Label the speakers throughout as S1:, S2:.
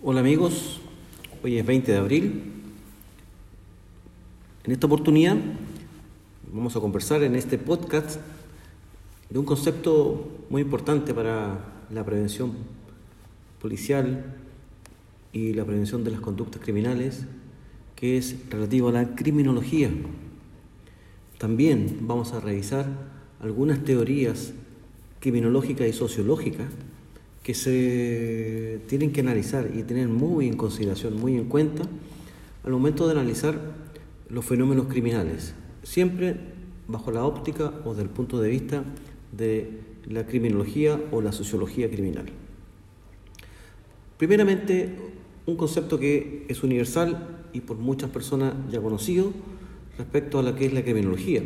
S1: Hola amigos, hoy es 20 de abril. En esta oportunidad vamos a conversar en este podcast de un concepto muy importante para la prevención policial y la prevención de las conductas criminales, que es relativo a la criminología. También vamos a revisar algunas teorías criminológicas y sociológicas que se tienen que analizar y tener muy en consideración, muy en cuenta al momento de analizar los fenómenos criminales, siempre bajo la óptica o del punto de vista de la criminología o la sociología criminal. Primeramente, un concepto que es universal y por muchas personas ya conocido respecto a lo que es la criminología.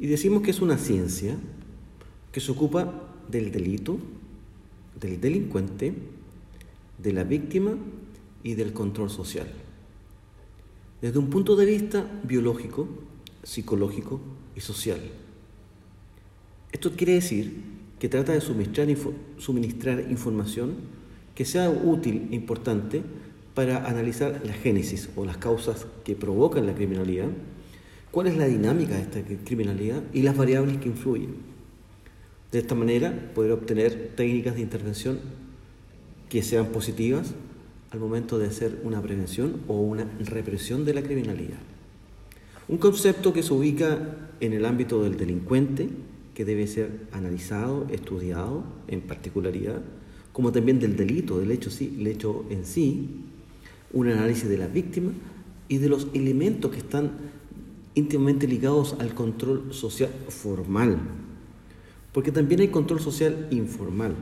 S1: Y decimos que es una ciencia que se ocupa del delito, del delincuente, de la víctima y del control social. Desde un punto de vista biológico, psicológico y social. Esto quiere decir que trata de suministrar, información que sea útil e importante para analizar la génesis o las causas que provocan la criminalidad, cuál es la dinámica de esta criminalidad y las variables que influyen. De esta manera, poder obtener técnicas de intervención que sean positivas al momento de hacer una prevención o una represión de la criminalidad. Un concepto que se ubica en el ámbito del delincuente, que debe ser analizado, estudiado en particularidad, como también del delito, del hecho, sí, el hecho en sí, un análisis de la víctima y de los elementos que están íntimamente ligados al control social formal porque también hay control social informal.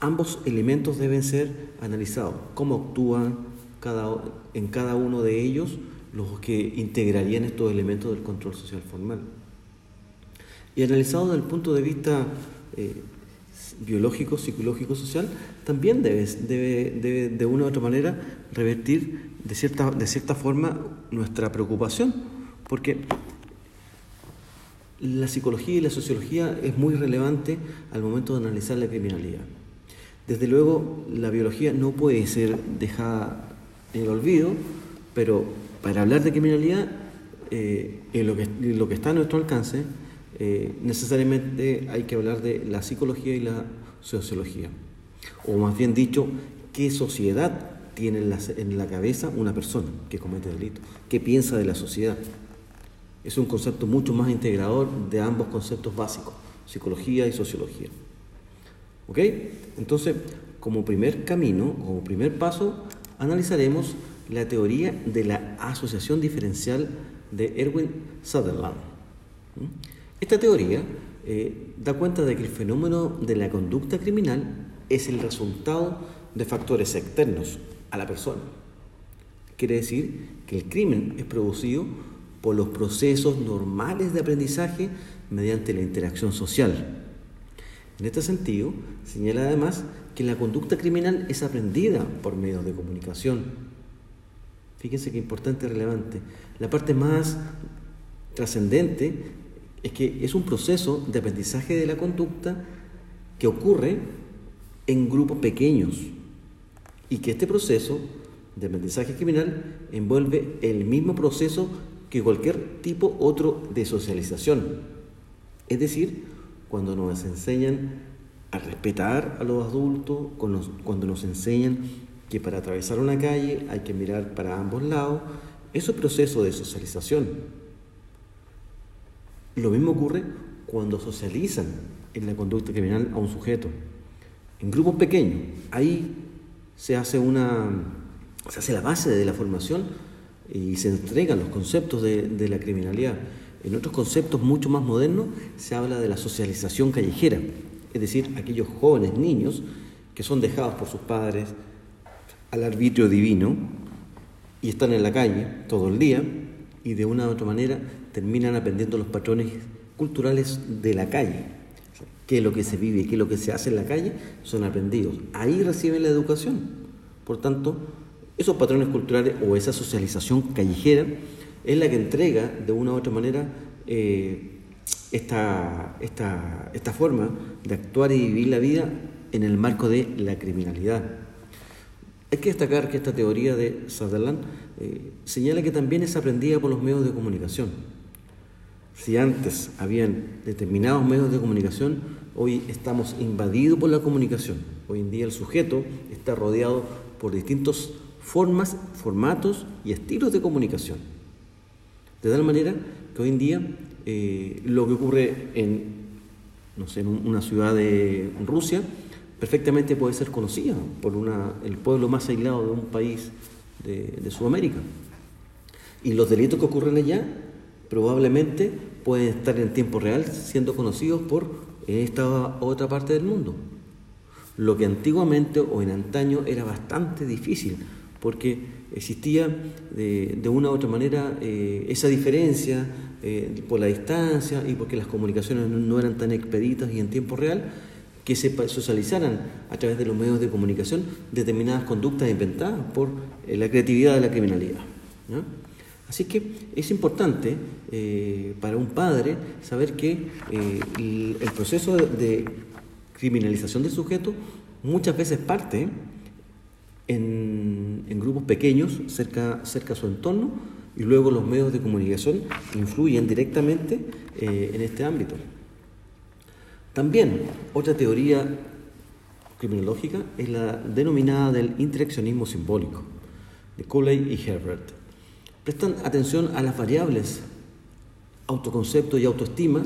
S1: Ambos elementos deben ser analizados, cómo actúan cada, en cada uno de ellos los que integrarían estos elementos del control social formal. Y analizado desde el punto de vista eh, biológico, psicológico, social, también debe, debe, de una u otra manera revertir de cierta, de cierta forma nuestra preocupación, porque la psicología y la sociología es muy relevante al momento de analizar la criminalidad. Desde luego, la biología no puede ser dejada en el olvido, pero para hablar de criminalidad, eh, en, lo que, está a nuestro alcance, eh, necesariamente hay que hablar de la psicología y la sociología. O más bien dicho, qué sociedad tiene en la, en la cabeza una persona que comete delito, qué piensa de la sociedad. Es un concepto mucho más integrador de ambos conceptos básicos, psicología y sociología. ¿Ok? Entonces, como primer camino, como primer paso, analizaremos la teoría de la asociación diferencial de Erwin Sutherland. ¿Mm? Esta teoría eh, da cuenta de que el fenómeno de la conducta criminal es el resultado de factores externos a la persona. Quiere decir que el crimen es producido por los procesos normales de aprendizaje mediante la interacción social. En este sentido, señala además que la conducta criminal es aprendida por medios de comunicación. Fíjense qué importante y relevante. La parte más trascendente es que es un proceso de aprendizaje de la conducta que ocurre en grupos pequeños y que este proceso de aprendizaje criminal envuelve el mismo proceso que cualquier tipo otro de socialización. Es decir, cuando nos enseñan a respetar a los adultos, cuando nos enseñan que para atravesar una calle hay que mirar para ambos lados, eso es proceso de socialización. Lo mismo ocurre cuando socializan en la conducta criminal a un sujeto. En grupos pequeños, ahí se hace una se hace la base de la formación y se entregan los conceptos de, la criminalidad. En otros conceptos mucho más modernos se habla de la socialización callejera, es decir, aquellos jóvenes niños que son dejados por sus padres al arbitrio divino y están en la calle todo el día y de una u otra manera terminan aprendiendo los patrones culturales de la calle. Qué es lo que se vive qué es lo que se hace en la calle son aprendidos. Ahí reciben la educación. Por tanto, esos patrones culturales o esa socialización callejera es la que entrega de una u otra manera eh, esta, esta, forma de actuar y vivir la vida en el marco de la criminalidad. Hay que destacar que esta teoría de Sutherland eh, señala que también es aprendida por los medios de comunicación. Si antes habían determinados medios de comunicación, hoy estamos invadidos por la comunicación. Hoy en día el sujeto está rodeado por distintas formas, formatos y estilos de comunicación. De tal manera que hoy en día eh, lo que ocurre en, no sé, en una ciudad de Rusia perfectamente puede ser conocida por una, el pueblo más aislado de un país de, de Sudamérica. Y los delitos que ocurren allá probablemente pueden estar en tiempo real siendo conocidos por esta otra parte del mundo. Lo que antiguamente o en antaño era bastante difícil, porque existía de, una u otra manera eh, esa diferencia eh, por la distancia y porque las comunicaciones no eran tan expeditas y en tiempo real, que se socializaran a través de los medios de comunicación determinadas conductas inventadas por eh, la creatividad de la criminalidad. Así que es importante para un padre saber que el, proceso de criminalización del sujeto muchas veces parte en, grupos pequeños cerca, cerca a su entorno y luego los medios de comunicación influyen directamente eh, en este ámbito. También otra teoría criminológica es la denominada del interaccionismo simbólico, de Coley y Herbert. Prestan atención a las variables autoconcepto y autoestima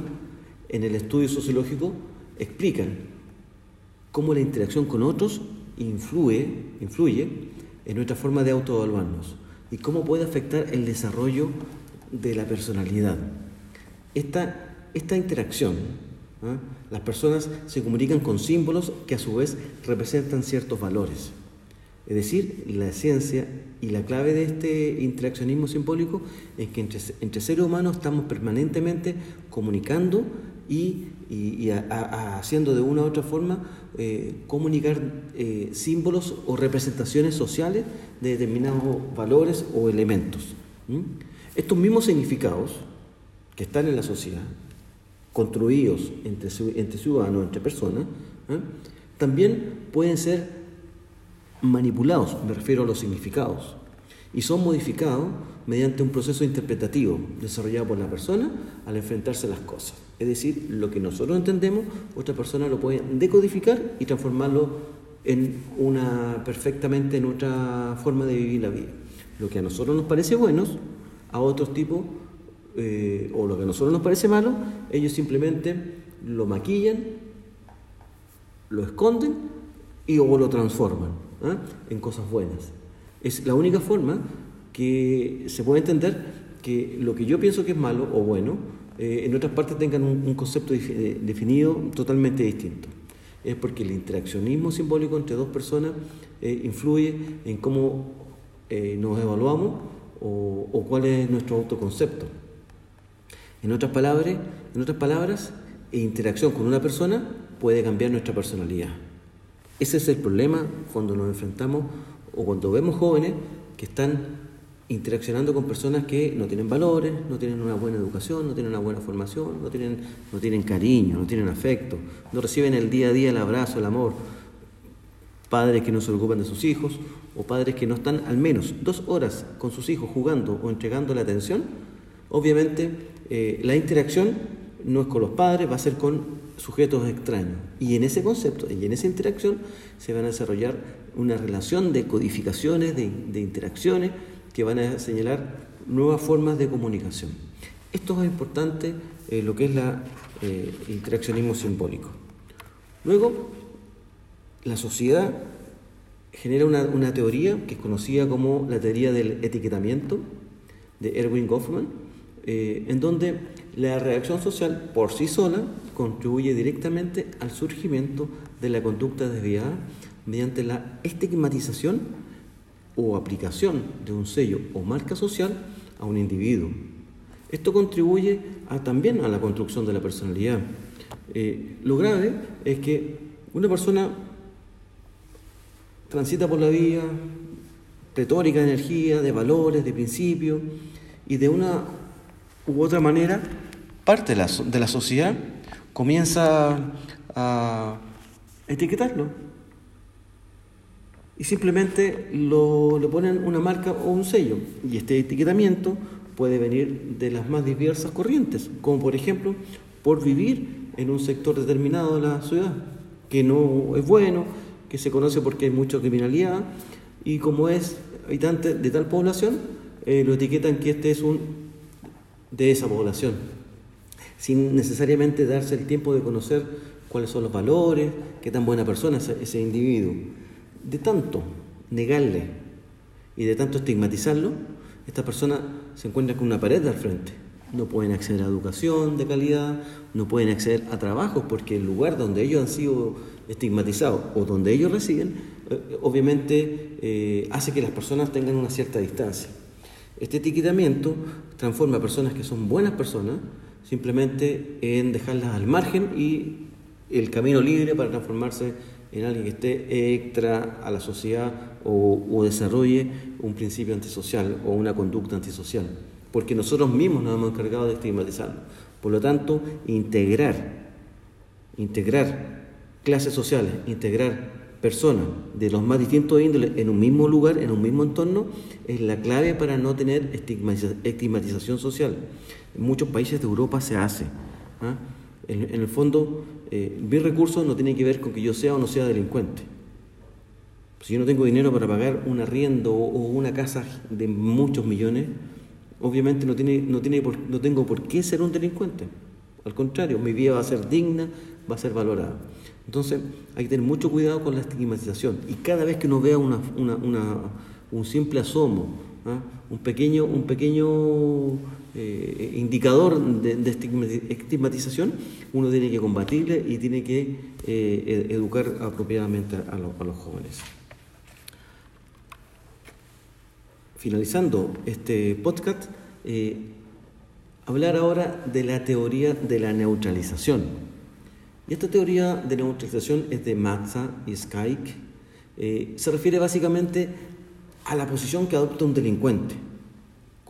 S1: en el estudio sociológico, explican cómo la interacción con otros influye, influye en nuestra forma de autoevaluarnos y cómo puede afectar el desarrollo de la personalidad. Esta, esta interacción, ¿ah? las personas se comunican con símbolos que a su vez representan ciertos valores. Es decir, la ciencia y la clave de este interaccionismo simbólico es que entre, entre seres humanos estamos permanentemente comunicando y, haciendo de una u otra forma eh, comunicar eh, símbolos o representaciones sociales de determinados valores o elementos. Estos mismos significados que están en la sociedad, construidos entre, entre ciudadanos, entre personas, también pueden ser manipulados, me refiero a los significados, y son modificados mediante un proceso interpretativo desarrollado por la persona al enfrentarse a las cosas. Es decir, lo que nosotros entendemos, otra persona lo puede decodificar y transformarlo en una perfectamente en otra forma de vivir la vida. Lo que a nosotros nos parece bueno, a otros tipos, eh, o lo que a nosotros nos parece malo, ellos simplemente lo maquillan, lo esconden y o lo transforman ¿eh? en cosas buenas. Es la única forma que se puede entender que lo que yo pienso que es malo o bueno, eh, en otras partes tengan un, concepto eh, definido totalmente distinto. Es porque el interaccionismo simbólico entre dos personas eh, influye en cómo nos evaluamos o, o, cuál es nuestro autoconcepto. En otras palabras, en otras palabras, interacción con una persona puede cambiar nuestra personalidad. Ese es el problema cuando nos enfrentamos o cuando vemos jóvenes que están interaccionando con personas que no tienen valores, no tienen una buena educación, no tienen una buena formación, no tienen, no tienen cariño, no tienen afecto, no reciben el día a día el abrazo, el amor. Padres que no se ocupan de sus hijos o padres que no están al menos dos horas con sus hijos jugando o entregando la atención, obviamente eh, la interacción no es con los padres, va a ser con sujetos extraños. Y en ese concepto y en esa interacción se van a desarrollar una relación de codificaciones, de, interacciones, que van a señalar nuevas formas de comunicación. Esto es importante, eh, lo que es la eh, interaccionismo simbólico. Luego, la sociedad genera una, teoría que es conocida como la teoría del etiquetamiento de Erwin Goffman, eh, en donde la reacción social por sí sola contribuye directamente al surgimiento de la conducta desviada mediante la estigmatización o aplicación de un sello o marca social a un individuo. Esto contribuye también a la construcción de la personalidad. Eh, lo grave es que una persona transita por la vía retórica de energía, de valores, de principios, y de una u otra manera, parte de la, de la sociedad comienza a etiquetarlo. Y simplemente lo, le ponen una marca o un sello. Y este etiquetamiento puede venir de las más diversas corrientes, como por ejemplo por vivir en un sector determinado de la ciudad, que no es bueno, que se conoce porque hay mucha criminalidad, y como es habitante de tal población, eh, lo etiquetan que este es un de esa población, sin necesariamente darse el tiempo de conocer cuáles son los valores, qué tan buena persona es ese individuo. De tanto negarle y de tanto estigmatizarlo, esta persona se encuentra con una pared al frente. No pueden acceder a educación de calidad, no pueden acceder a trabajos porque el lugar donde ellos han sido estigmatizados o donde ellos residen, eh, obviamente eh, hace que las personas tengan una cierta distancia. Este etiquetamiento transforma a personas que son buenas personas simplemente en dejarlas al margen y el camino libre para transformarse en alguien que esté extra a la sociedad o, desarrolle un principio antisocial o una conducta antisocial, porque nosotros mismos nos hemos encargado de estigmatizarlo. Por lo tanto, integrar, integrar clases sociales, integrar personas de los más distintos índoles en un mismo lugar, en un mismo entorno, es la clave para no tener estigmatización social. En muchos países de Europa se hace. ¿ah? En, el fondo, eh, mi recurso no tiene que ver con que yo sea o no sea delincuente. Si yo no tengo dinero para pagar un arriendo o una casa de muchos millones, obviamente no, tiene, no, tiene no tengo por qué ser un delincuente. Al contrario, mi vida va a ser digna, va a ser valorada. Entonces hay que tener mucho cuidado con la estigmatización. Y cada vez que uno vea una, un simple asomo, ¿ah? un pequeño, un pequeño eh, indicador de, estigmatización, uno tiene que combatirle y tiene que eh, educar apropiadamente a, los jóvenes. Finalizando este podcast, eh, hablar ahora de la teoría de la neutralización. Y esta teoría de neutralización es de Matza y Skyke. Se refiere básicamente a la posición que adopta un delincuente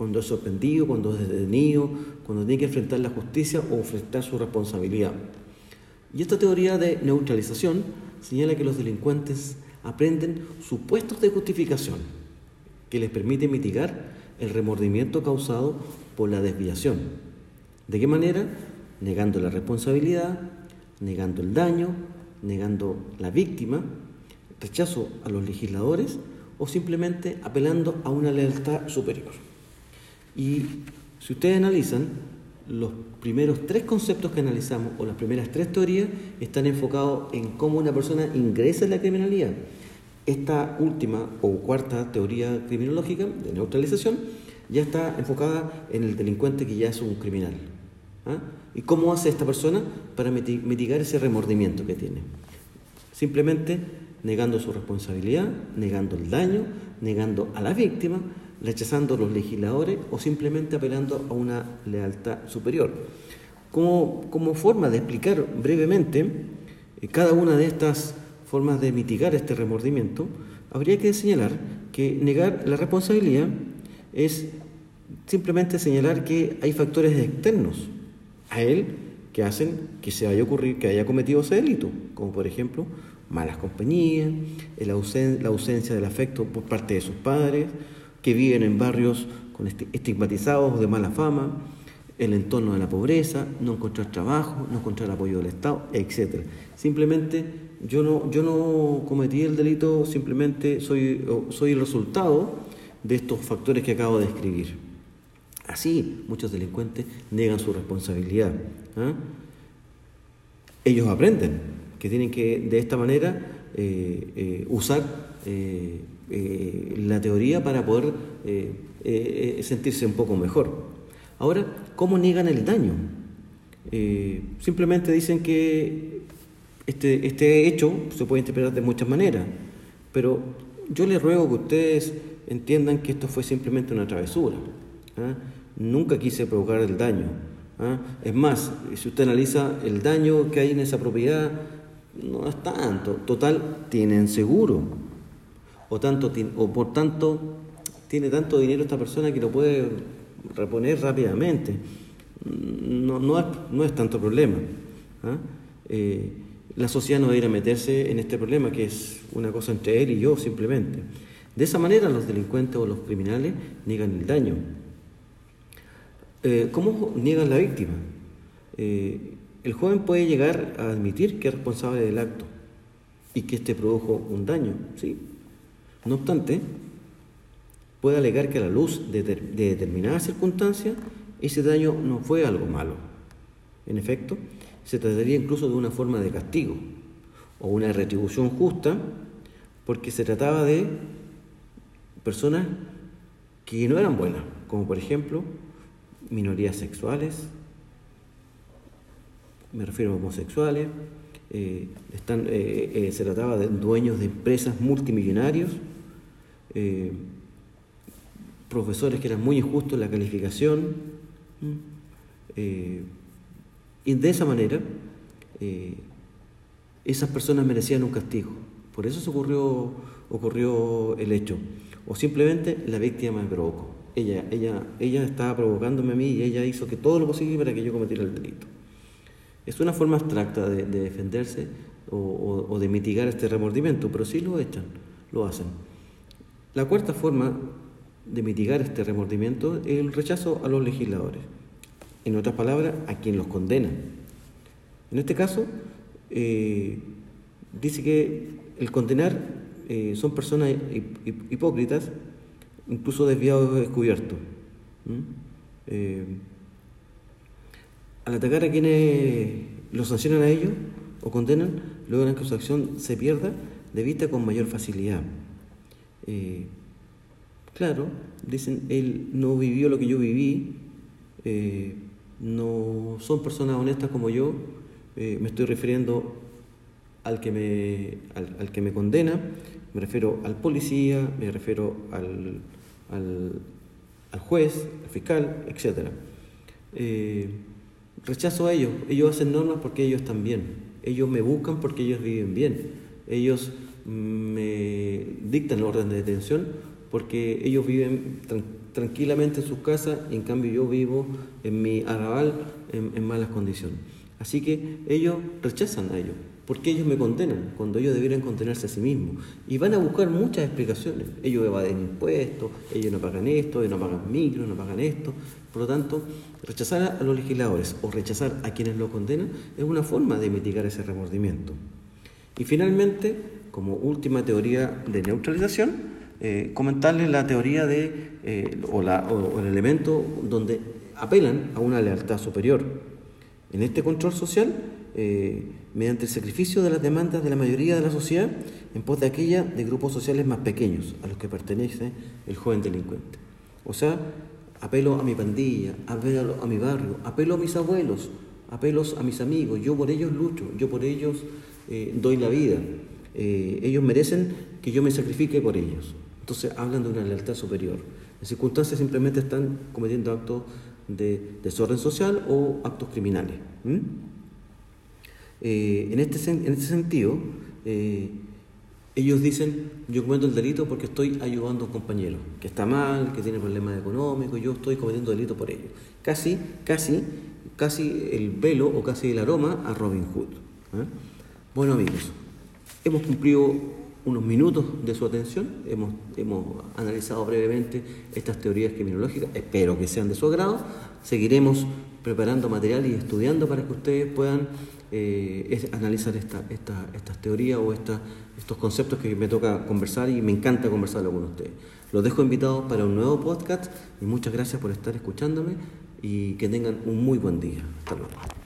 S1: cuando es sorprendido, cuando es detenido, cuando tiene que enfrentar la justicia o enfrentar su responsabilidad. Y esta teoría de neutralización señala que los delincuentes aprenden supuestos de justificación que les permite mitigar el remordimiento causado por la desviación. ¿De qué manera? Negando la responsabilidad, negando el daño, negando la víctima, rechazo a los legisladores o simplemente apelando a una lealtad superior. Y si ustedes analizan, los primeros tres conceptos que analizamos o las primeras tres teorías están enfocados en cómo una persona ingresa en la criminalidad. Esta última o cuarta teoría criminológica de neutralización ya está enfocada en el delincuente que ya es un criminal. ¿Ah? ¿Y cómo hace esta persona para mitigar ese remordimiento que tiene? Simplemente negando su responsabilidad, negando el daño, negando a la víctima, rechazando los legisladores o simplemente apelando a una lealtad superior. Como, como forma de explicar brevemente eh, cada una de estas formas de mitigar este remordimiento, habría que señalar que negar la responsabilidad es simplemente señalar que hay factores externos a él que hacen que se haya ocurrido, que haya cometido ese delito, como por ejemplo malas compañías, la ausencia del afecto por parte de sus padres, que viven en barrios con estigmatizados o de mala fama, el entorno de la pobreza, no encontrar trabajo, no encontrar apoyo del Estado, etc. Simplemente yo no, yo no cometí el delito, simplemente soy, soy el resultado de estos factores que acabo de describir. Así muchos delincuentes negan su responsabilidad. ¿ah? Ellos aprenden que tienen que de esta manera eh, eh, usar eh, la teoría para poder sentirse un poco mejor. Ahora, ¿cómo niegan el daño? simplemente dicen que este, este hecho se puede interpretar de muchas maneras, pero yo les ruego que ustedes entiendan que esto fue simplemente una travesura. ¿ah? nunca quise provocar el daño. ¿ah? Es más, si usted analiza el daño que hay en esa propiedad, no es tanto. Total, tienen seguro. O, tanto, o por tanto, tiene tanto dinero esta persona que lo puede reponer rápidamente. No, es, tanto problema. ¿ah? Eh, la sociedad no debería meterse en este problema, que es una cosa entre él y yo simplemente. De esa manera los delincuentes o los criminales niegan el daño. Eh, ¿Cómo niegan la víctima? Eh, el joven puede llegar a admitir que es responsable del acto y que éste produjo un daño, ¿sí? No obstante, puede alegar que a la luz de, de determinadas circunstancias ese daño no fue algo malo. En efecto, se trataría incluso de una forma de castigo o una retribución justa porque se trataba de personas que no eran buenas, como por ejemplo minorías sexuales, me refiero a homosexuales, eh, están, eh, eh, se trataba de dueños de empresas multimillonarios, profesores que eran muy injustos en la calificación, y de esa manera esas personas merecían un castigo. Por eso se ocurrió, ocurrió el hecho. O simplemente la víctima me provocó. Ella, ella, ella estaba provocándome a mí y ella hizo que todo lo posible para que yo cometiera el delito. Es una forma abstracta de, defenderse o, de mitigar este remordimiento, pero sí lo echan, lo hacen. La cuarta forma de mitigar este remordimiento es el rechazo a los legisladores. En otras palabras, a quien los condena. En este caso, eh, dice que el condenar eh, son personas hipócritas, incluso desviados o descubiertos. Eh, al atacar a quienes los sancionan a ellos o condenan, logran que su acción se pierda de vista con mayor facilidad. Eh, claro, dicen, él no vivió lo que yo viví, eh, no son personas honestas como yo, eh, me estoy refiriendo al que me, al, que me condena, me refiero al policía, me refiero al, al, juez, al fiscal, etc rechazo a ellos. Ellos hacen normas porque ellos están bien. Ellos me buscan porque ellos viven bien. Ellos me dictan orden de detención porque ellos viven tranquilamente en sus casas y en cambio yo vivo en mi arrabal en malas condiciones. Así que ellos rechazan a ellos. porque ellos me condenan cuando ellos debieran condenarse a sí mismos? Y van a buscar muchas explicaciones. Ellos evaden impuestos, ellos no pagan esto, ellos no pagan micro, no pagan esto. Por lo tanto, rechazar a los legisladores o rechazar a quienes lo condenan es una forma de mitigar ese remordimiento. Y finalmente, como última teoría de neutralización, eh, comentarles la teoría de, eh, o, o el elemento donde apelan a una lealtad superior. En este control social, eh, mediante el sacrificio de las demandas de la mayoría de la sociedad en pos de aquella de grupos sociales más pequeños a los que pertenece el joven delincuente. O sea, apelo a mi pandilla, apelo a mi barrio, apelo a mis abuelos, apelo a mis amigos, yo por ellos lucho, yo por ellos doy la vida, ellos merecen que yo me sacrifique por ellos. Entonces hablan de una lealtad superior. En circunstancias simplemente están cometiendo actos de desorden social o actos criminales. Eh, en, este, en este sentido, eh, ellos dicen, yo cometo el delito porque estoy ayudando a un compañero, que está mal, que tiene problemas económicos, yo estoy cometiendo delito por ello. Casi, casi, casi el velo o casi el aroma a Robin Hood. Bueno amigos, hemos cumplido unos minutos de su atención, hemos, hemos analizado brevemente estas teorías criminológicas, espero que sean de su agrado, seguiremos preparando material y estudiando para que ustedes puedan eh, analizar esta, estas teorías o estos conceptos que me toca conversar y me encanta conversarlo con ustedes. Los dejo invitados para un nuevo podcast y muchas gracias por estar escuchándome y que tengan un muy buen día. Hasta luego.